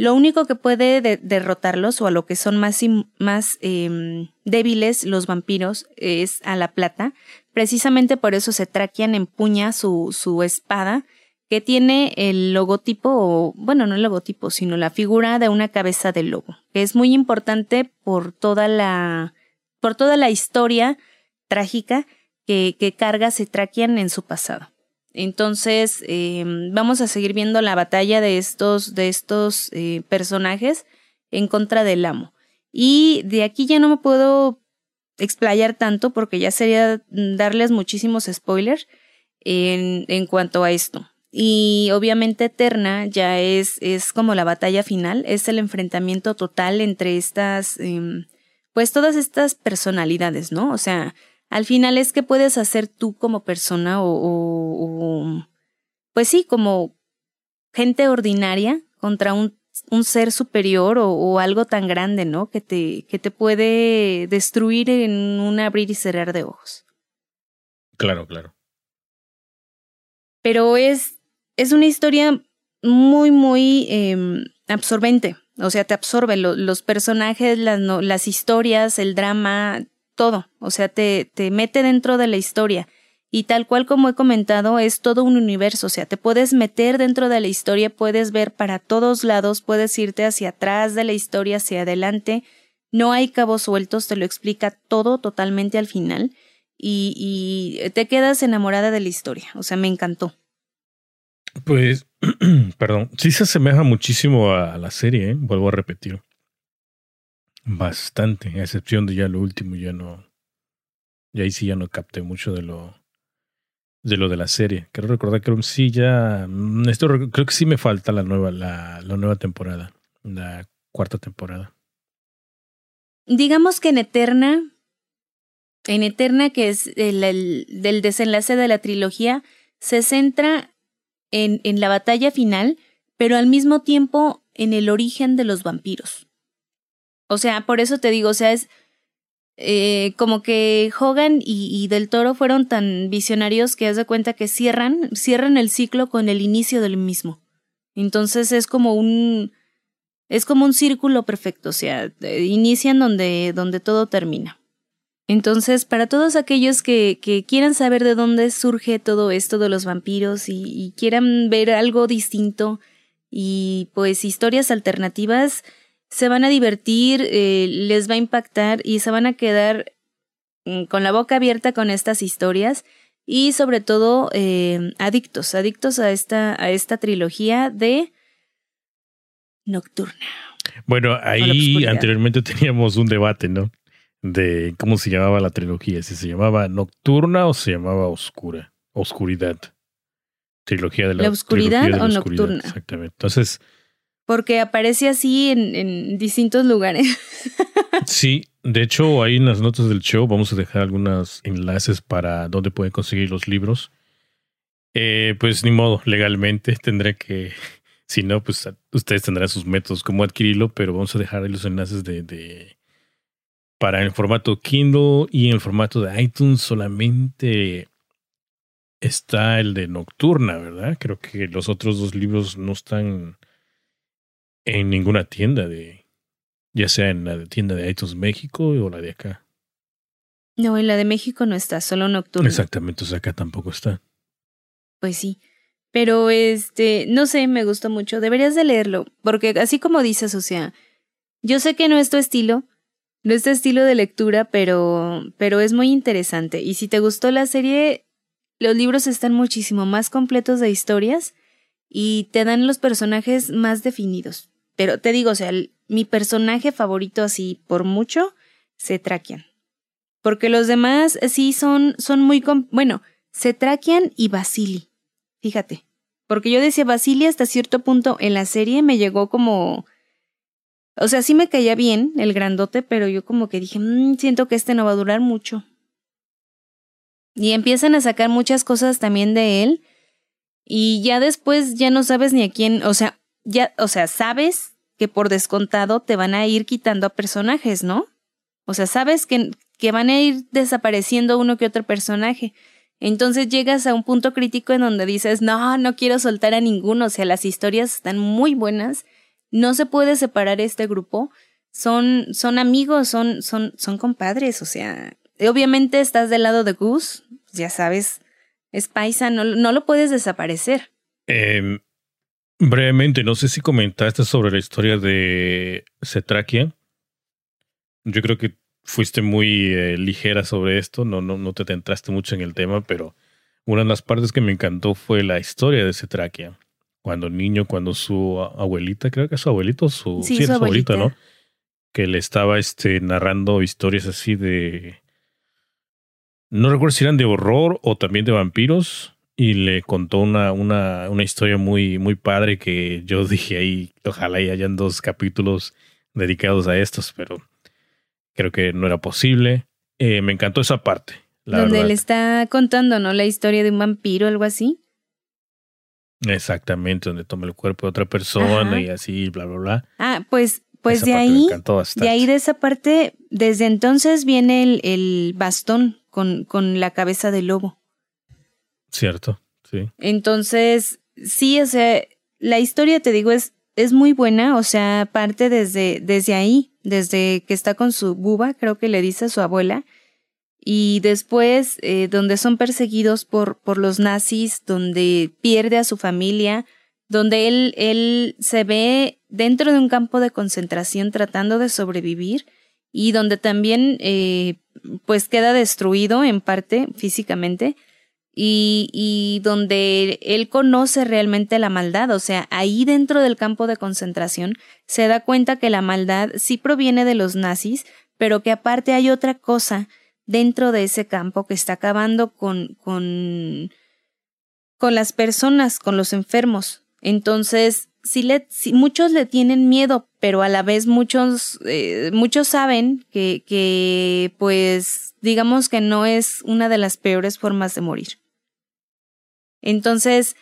Lo único que puede derrotarlos o a lo que son más, más em, débiles los vampiros es a la plata. Precisamente por eso se traquean empuña su, su espada que tiene el logotipo, o, bueno, no el logotipo, sino la figura de una cabeza de lobo, que es muy importante por toda la, por toda la historia trágica que, que carga Cetrakian en su pasado. Entonces, eh, vamos a seguir viendo la batalla de estos, de estos eh, personajes en contra del amo. Y de aquí ya no me puedo explayar tanto porque ya sería darles muchísimos spoilers en, en cuanto a esto. Y obviamente Eterna ya es, es como la batalla final, es el enfrentamiento total entre estas, em, pues todas estas personalidades, ¿no? O sea, al final es que puedes hacer tú como persona o, o, pues sí, como gente ordinaria contra un, un ser superior o, o, algo tan grande, ¿no? Que te, que te puede destruir en un abrir y cerrar de ojos. Claro, claro. Pero es es una historia muy, muy eh, absorbente. O sea, te absorbe los personajes, las, no, las historias, el drama, todo. O sea, te, te mete dentro de la historia. Y tal cual como he comentado, es todo un universo. O sea, te puedes meter dentro de la historia, puedes ver para todos lados, puedes irte hacia atrás de la historia, hacia adelante. No hay cabos sueltos, te lo explica todo totalmente al final. Y, y te quedas enamorada de la historia. O sea, me encantó. Pues, [CLEARS THROAT] perdón, sí se asemeja muchísimo a la serie, ¿eh? vuelvo a repetir. Bastante, a excepción de ya lo último, ya no. Y ahí sí ya no capté mucho de lo de lo de la serie. Quiero recordar que sí ya. Mm, esto creo que sí me falta la nueva, la, la nueva temporada. La cuarta temporada. Digamos que en Eterna. En Eterna, que es el, el del desenlace de la trilogía, se centra en, en la batalla final, pero al mismo tiempo en el origen de los vampiros. O sea, por eso te digo, o sea, es eh, como que Hogan y, Del Toro fueron tan visionarios que haz de cuenta que cierran, cierran el ciclo con el inicio del mismo. Entonces es como un es como un círculo perfecto, o sea, inician donde, donde todo termina. Entonces, para todos aquellos que, que, quieran saber de dónde surge todo esto de los vampiros y, y, quieran ver algo distinto y pues historias alternativas, se van a divertir, eh, les va a impactar y se van a quedar mm, con la boca abierta con estas historias y sobre todo eh, adictos, adictos a esta, a esta trilogía de Nocturna. Bueno, ahí anteriormente [LAUGHS] teníamos un debate, ¿no? de cómo se llamaba la trilogía, si se llamaba Nocturna o se llamaba Oscura, Oscuridad. Trilogía de la, ¿La oscuridad de la o oscuridad, nocturna. Exactamente. Entonces. Porque aparece así en, distintos lugares. [LAUGHS] sí, de hecho, ahí en las notas del show vamos a dejar algunos enlaces para dónde pueden conseguir los libros. Eh, pues ni modo, legalmente tendré que. [LAUGHS] Si no, pues ustedes tendrán sus métodos cómo adquirirlo, pero vamos a dejar ahí los enlaces de, de para el formato Kindle y en el formato de iTunes solamente está el de Nocturna, ¿verdad? Creo que los otros dos libros no están en ninguna tienda de, ya sea en la tienda de iTunes México o la de acá. No, en la de México no está, solo Nocturna. Exactamente, o sea, acá tampoco está. Pues sí. Pero este, no sé, me gustó mucho. Deberías de leerlo, porque así como dices, o sea, yo sé que no es tu estilo, no este estilo de lectura, pero, pero es muy interesante. Y si te gustó la serie, los libros están muchísimo más completos de historias y te dan los personajes más definidos. Pero te digo, o sea, mi personaje favorito así por mucho, Cetrakian. Porque los demás sí son, son muy... Bueno, Cetrakian y Basili. Fíjate. Porque yo decía Basili hasta cierto punto en la serie me llegó como o sea, sí me caía bien el grandote, pero yo como que dije, mmm, siento que este no va a durar mucho. Y empiezan a sacar muchas cosas también de él. Y ya después ya no sabes ni a quién, o sea, ya, o sea, sabes que por descontado te van a ir quitando a personajes, ¿no? O sea, sabes que, que van a ir desapareciendo uno que otro personaje. Entonces llegas a un punto crítico en donde dices, no, no quiero soltar a ninguno, o sea, las historias están muy buenas no se puede separar este grupo. Son, son amigos, son, son, son compadres, o sea, obviamente estás del lado de Gus, ya sabes, es paisa, no, no lo puedes desaparecer. Eh, brevemente, no sé si comentaste sobre la historia de Cetraquia. Yo creo que fuiste muy eh, ligera sobre esto, no, no, no te centraste mucho en el tema, pero una de las partes que me encantó fue la historia de ese Tráquea. Cuando niño, cuando su abuelita, creo que su abuelito, su, sí, su abuelita, ¿no? Que le estaba este, narrando historias así de. No recuerdo si eran de horror o también de vampiros. Y le contó una, una, una historia muy, muy padre que yo [LAUGHS] dije ahí, ojalá y hayan dos capítulos dedicados a estos, pero creo que no era posible. Eh, me encantó esa parte. Donde le está contando, ¿no? La historia de un vampiro o algo así. Exactamente, donde toma el cuerpo de otra persona y así, bla, bla, bla. Ah, pues, pues de ahí, de ahí de esa parte, desde entonces viene el, el bastón con, con la cabeza del lobo. Cierto, sí. Entonces, sí, o sea, la historia, te digo, es, es muy buena, o sea, parte desde, desde ahí, desde que está con su buba, creo que le dice a su abuela, y después eh, donde son perseguidos por, por los nazis, donde pierde a su familia, donde él, él se ve dentro de un campo de concentración tratando de sobrevivir y donde también eh, pues queda destruido en parte físicamente y, y donde él conoce realmente la maldad, o sea, ahí dentro del campo de concentración se da cuenta que la maldad sí proviene de los nazis, pero que aparte hay otra cosa dentro de ese campo que está acabando con, con, con las personas, con los enfermos. Entonces, si, le, muchos le tienen miedo, pero a la vez muchos, eh, muchos saben que, que, pues, digamos que no es una de las peores formas de morir. Entonces,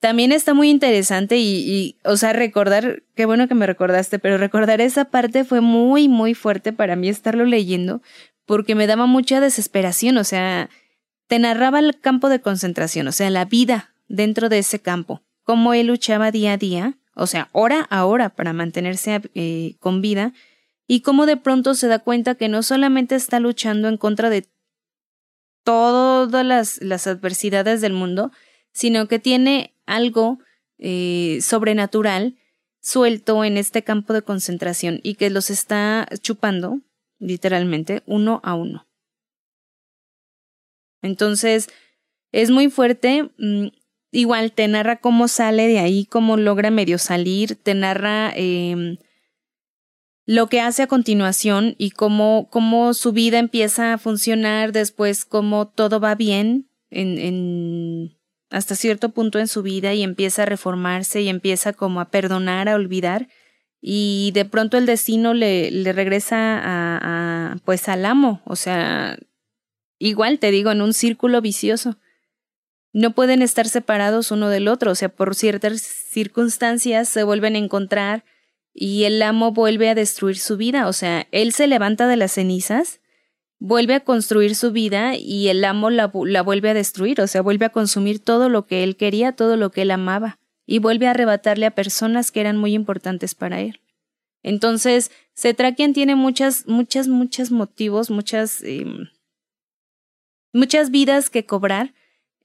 también está muy interesante y, o sea, recordar, qué bueno que me recordaste, pero recordar esa parte fue muy, muy fuerte para mí estarlo leyendo, porque me daba mucha desesperación, o sea, te narraba el campo de concentración, o sea, la vida dentro de ese campo, cómo él luchaba día a día, o sea, hora a hora para mantenerse eh, con vida, y cómo de pronto se da cuenta que no solamente está luchando en contra de todas las, adversidades del mundo, sino que tiene algo eh, sobrenatural suelto en este campo de concentración y que los está chupando literalmente, uno a uno. Entonces, es muy fuerte. Mm, igual te narra cómo sale de ahí, cómo logra medio salir, te narra eh, lo que hace a continuación y cómo, cómo su vida empieza a funcionar después, cómo todo va bien en, en, hasta cierto punto en su vida y empieza a reformarse y empieza como a perdonar, a olvidar. Y de pronto el destino le, regresa a, a, pues al amo, o sea, igual te digo, en un círculo vicioso. No pueden estar separados uno del otro, o sea, por ciertas circunstancias se vuelven a encontrar y el amo vuelve a destruir su vida, o sea, él se levanta de las cenizas, vuelve a construir su vida y el amo la, la vuelve a destruir, o sea, vuelve a consumir todo lo que él quería, todo lo que él amaba y vuelve a arrebatarle a personas que eran muy importantes para él. Entonces, Cetrakian tiene muchas, muchas, muchos motivos, muchas, eh, muchas vidas que cobrar,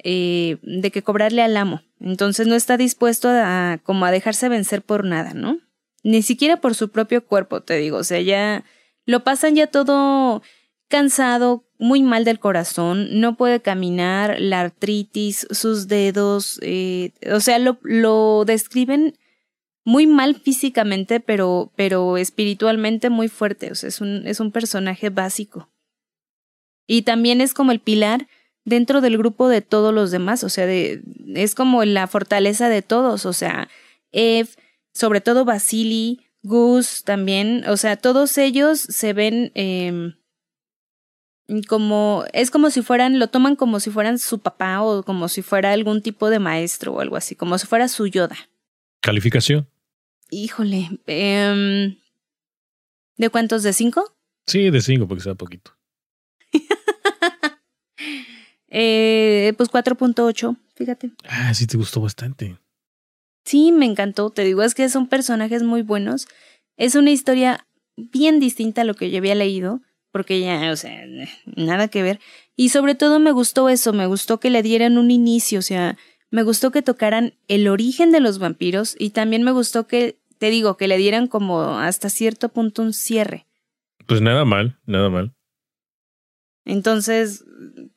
eh, de que cobrarle al amo. Entonces no está dispuesto a, como a dejarse vencer por nada, ¿no? Ni siquiera por su propio cuerpo, te digo. O sea, ya lo pasan ya todo cansado, muy mal del corazón, no puede caminar, la artritis, sus dedos, eh, o sea, lo, lo describen muy mal físicamente, pero, pero espiritualmente muy fuerte, o sea, es un, es un personaje básico. Y también es como el pilar dentro del grupo de todos los demás, o sea, de, es como la fortaleza de todos, o sea, Eve, sobre todo Basili, Gus también, o sea, todos ellos se ven eh, como es como si fueran lo toman como si fueran su papá o como si fuera algún tipo de maestro o algo así como si fuera su Yoda. Calificación híjole eh, de cuántos de cinco sí de cinco porque sea poquito. [LAUGHS] Eh, pues 4.8 fíjate. Ah sí te gustó bastante sí me encantó te digo es que son personajes muy buenos es una historia bien distinta a lo que yo había leído porque ya, o sea, nada que ver. Y sobre todo me gustó eso, me gustó que le dieran un inicio, o sea, me gustó que tocaran el origen de los vampiros y también me gustó que, te digo, que le dieran como hasta cierto punto un cierre. Pues nada mal, nada mal. Entonces,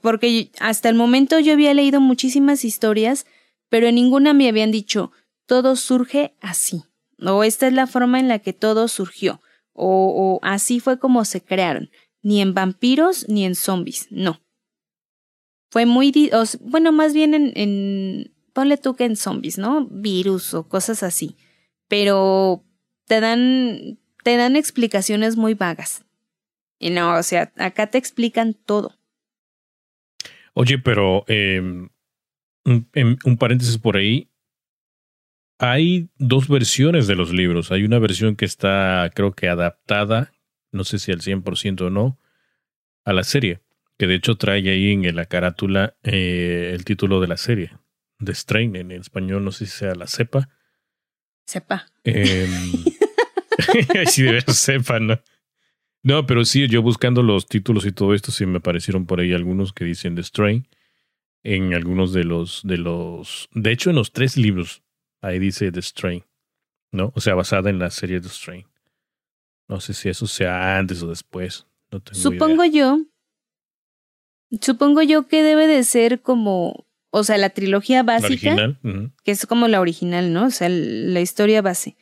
porque hasta el momento yo había leído muchísimas historias, pero en ninguna me habían dicho, todo surge así, o esta es la forma en la que todo surgió, o, así fue como se crearon, ni en vampiros ni en zombies, no. Fue muy, bueno, más bien en, en, ponle tú que en zombies, ¿no? Virus o cosas así, pero te dan, te dan explicaciones muy vagas. Y no, o sea, acá te explican todo. Oye, pero eh, un, un, paréntesis por ahí. Hay dos versiones de los libros. Hay una versión que está, creo que adaptada, no sé si al 100% o no, a la serie. Que de hecho trae ahí en la carátula eh, el título de la serie. The Strain, en español, no sé si sea la cepa. Cepa. Eh, [LAUGHS] [LAUGHS] sí, debe ser cepa, ¿no? No, pero sí, yo buscando los títulos y todo esto, sí me aparecieron por ahí algunos que dicen The Strain. En algunos de los, de los. De hecho, en los tres libros, ahí dice The Strain. ¿No? O sea, basada en la serie The Strain. No sé si eso sea antes o después. No tengo Supongo yo. Supongo yo que debe de ser como. O sea, la trilogía básica. La original. Que es como la original, ¿no? O sea, la historia base.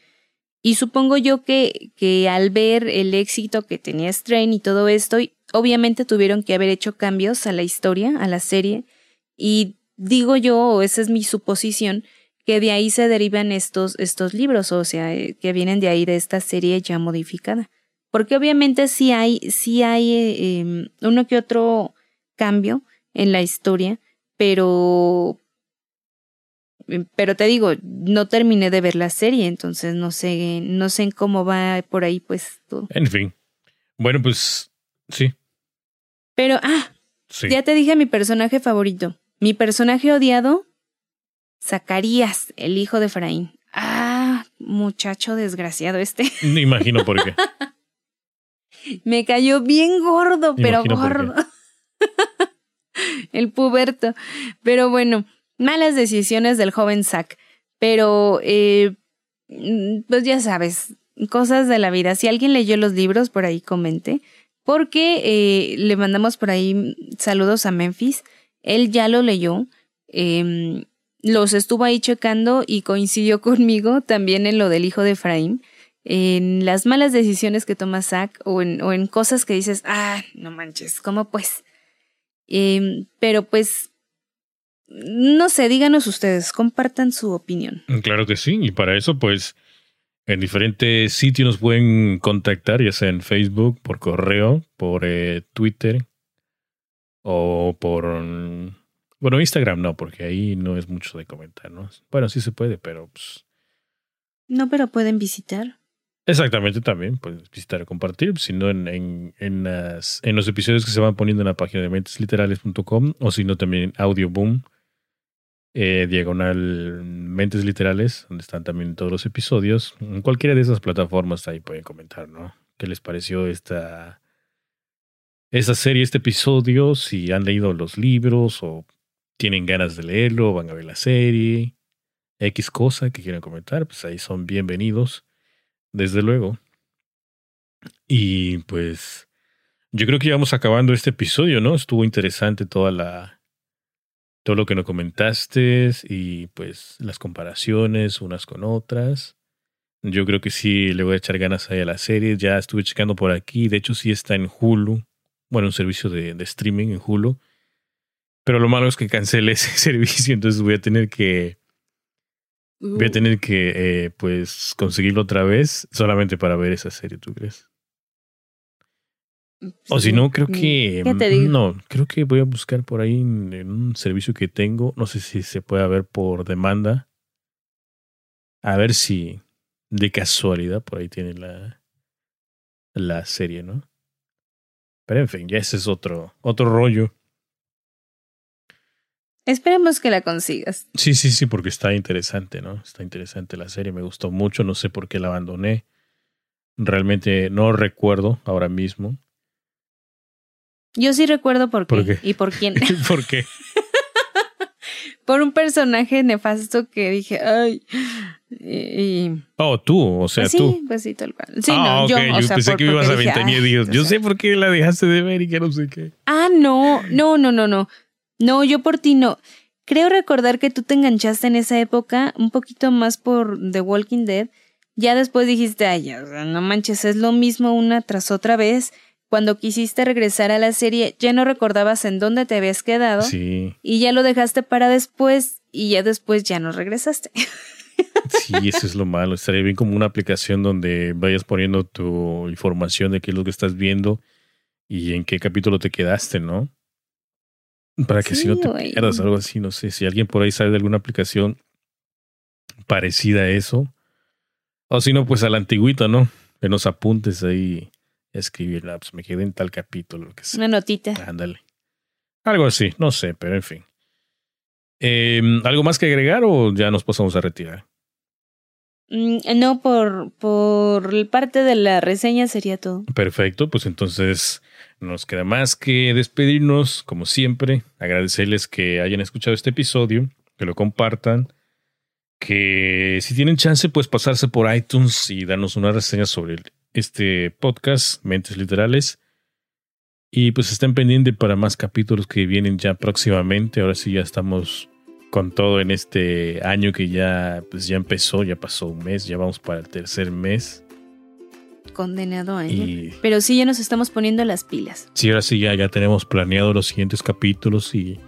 Y supongo yo que, que al ver el éxito que tenía Strain y todo esto, obviamente tuvieron que haber hecho cambios a la historia, a la serie. Y digo yo, o esa es mi suposición, que de ahí se derivan estos, estos libros, o sea, eh, que vienen de ahí de esta serie ya modificada. Porque obviamente sí hay, sí hay eh, uno que otro cambio en la historia, pero Mm, pero te digo, no terminé de ver la serie, entonces no sé, no sé en cómo va por ahí pues todo. En fin. Bueno, pues sí. Pero, ah, ya te dije mi personaje favorito. Mi personaje odiado, Zacarías, el hijo de Efraín. Ah, muchacho desgraciado este. [LAUGHS] Me imagino por qué. Me cayó bien gordo, pero gordo. [LAUGHS] el puberto. Pero bueno, malas decisiones del joven Zack. Pero, eh, mm, pues ya sabes, cosas de la vida. Si alguien leyó los libros, por ahí comente. Porque eh, le mandamos por ahí saludos a Memphis. Él ya lo leyó. Eh, los estuvo ahí checando y coincidió [LAUGHS] conmigo también en lo del hijo de Efraín. En las malas decisiones que toma Zack o en, o en cosas que dices, ah, no manches, ¿cómo pues? Eh, pero pues no sé, díganos ustedes, compartan su opinión. Claro que sí, y para eso pues en diferentes sitios nos pueden contactar, ya sea en Facebook, por correo, por eh, Twitter o por... Bueno, Instagram no, porque ahí no es mucho de comentar, ¿no? Bueno, sí se puede, pero pues... No, pero pueden visitar. Exactamente, también pueden visitar y compartir, si no en, en, en, las, en los episodios que se van poniendo en la página de mentesliterales.com o si no también en Audioboom eh, diagonal Mentes Literales, donde están también todos los episodios. En cualquiera de esas plataformas ahí pueden comentar, ¿no? ¿Qué les pareció esta, esta serie, este episodio? Si han leído los libros o tienen ganas de leerlo, van a ver la serie, X cosa que quieran comentar, pues ahí son bienvenidos, desde luego. Y pues yo creo que ya vamos acabando este episodio, ¿no? Estuvo interesante toda la, todo lo que nos comentaste y pues las comparaciones unas con otras. Yo creo que sí le voy a echar ganas ahí a la serie. Ya estuve checando por aquí. De hecho, sí está en Hulu. Bueno, un servicio de, streaming en Hulu. Pero lo malo es que cancelé [LAUGHS] ese servicio. Entonces voy a tener que. Voy a tener que, eh, pues, conseguirlo otra vez solamente para ver esa serie, ¿tú crees? O si no, creo que. No, creo que voy a buscar por ahí en, un servicio que tengo. No sé si se puede ver por demanda. A ver si de casualidad por ahí tiene la, la serie, ¿no? Pero en fin, ya ese es otro, otro rollo. Esperemos que la consigas. Sí, sí, sí, porque está interesante, ¿no? Está interesante la serie, me gustó mucho, no sé por qué la abandoné. Realmente no recuerdo ahora mismo. Yo sí recuerdo por qué, y por quién. [LAUGHS] ¿Por qué? [LAUGHS] por un personaje nefasto que dije, ay, Y, oh, tú, o sea, pues sí, tú. pues sí, tal cual. Sí, ah, no, ok, yo, o yo sea, pensé por- que ibas a dije. "Ay, Digo, o yo sea". sé por qué la dejaste de ver y que no sé qué. Ah, no, no, no, no, no. No, yo por ti no. Creo recordar que tú te enganchaste en esa época un poquito más por The Walking Dead. Ya después dijiste, ay, ya, no manches, es lo mismo una tras otra vez. Cuando quisiste regresar a la serie, ya no recordabas en dónde te habías quedado Sí, y ya lo dejaste para después y ya después ya no regresaste. [LAUGHS] sí, eso es lo malo. Estaría bien como una aplicación donde vayas poniendo tu información de qué es lo que estás viendo y en qué capítulo te quedaste, ¿no? Para que si no te güey. pierdas algo así, no sé, si alguien por ahí sabe de alguna aplicación parecida a eso. O si no, pues a la antigüita, ¿no? Que nos apuntes ahí a escribir, ah, pues me quedé en tal capítulo, lo que sea. Una notita. Ándale. Algo así, no sé, pero en fin. Em, ¿Algo más que agregar o ya nos pasamos a retirar? Mm, No, por, por parte de la reseña sería todo. Perfecto, pues entonces nos queda más que despedirnos, como siempre, agradecerles que hayan escuchado este episodio, que lo compartan, que si tienen chance, pues pasarse por iTunes y darnos una reseña sobre este podcast, Mentes Literales. Y pues estén pendientes para más capítulos que vienen ya próximamente. Ahora sí ya estamos con todo en este año que ya, pues ya empezó, ya pasó un mes, ya vamos para el tercer mes. Condenado año. Y Pero sí, ya nos estamos poniendo las pilas. Sí, ahora sí ya, ya tenemos planeado los siguientes capítulos y,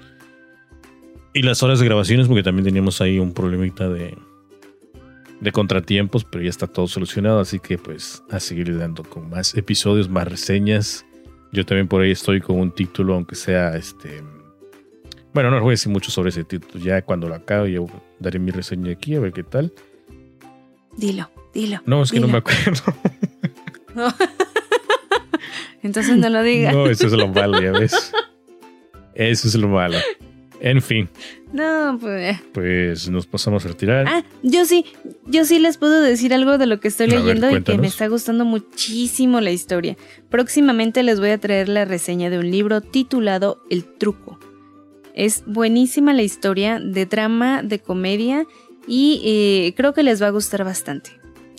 y las horas de grabaciones, porque también teníamos ahí un problemita de, de contratiempos, pero ya está todo solucionado, así que pues a seguir dando con más episodios, más reseñas. Yo también por ahí estoy con un título, aunque sea este... Bueno, no les voy a decir mucho sobre ese título, ya cuando lo acabe yo daré mi reseña aquí, a ver qué tal. Dilo, dilo. No, es que no me acuerdo. [LAUGHS] Entonces no lo digas. No, eso es lo malo, ya ves. Eso es lo malo. En fin. No, pues. eh. Pues nos pasamos a retirar. Ah, yo sí, yo sí les puedo decir algo de lo que estoy A ver, leyendo y que me está gustando muchísimo la historia. Próximamente les voy a traer la reseña de un libro titulado El truco. Es buenísima la historia de drama, de comedia y eh, creo que les va a gustar bastante.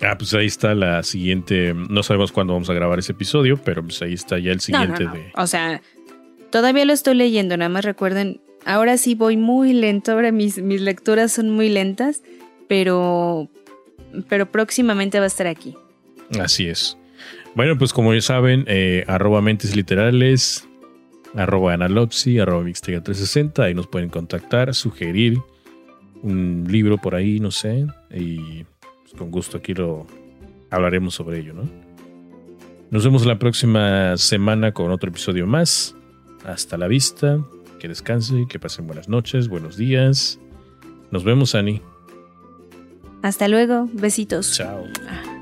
Ah, pues ahí está la siguiente. No sabemos cuándo vamos a grabar ese episodio, pero pues ahí está ya el No, siguiente no, no. de. O sea, todavía lo estoy leyendo, nada más recuerden, ahora sí voy muy lento, ahora mis, mis lecturas son muy lentas, pero, pero próximamente va a estar aquí. Así es. Bueno, pues como ya saben, eh, arroba mentes literales, arroba analopsi, arroba mixtega 360, ahí nos pueden contactar, sugerir un libro por ahí, no sé, y pues, con gusto aquí lo hablaremos sobre ello, ¿no? Nos vemos la próxima semana con otro episodio más. Hasta la vista, que descanse, que pasen buenas noches, buenos días. Nos vemos, Ani. Hasta luego, besitos. Chao. Ah.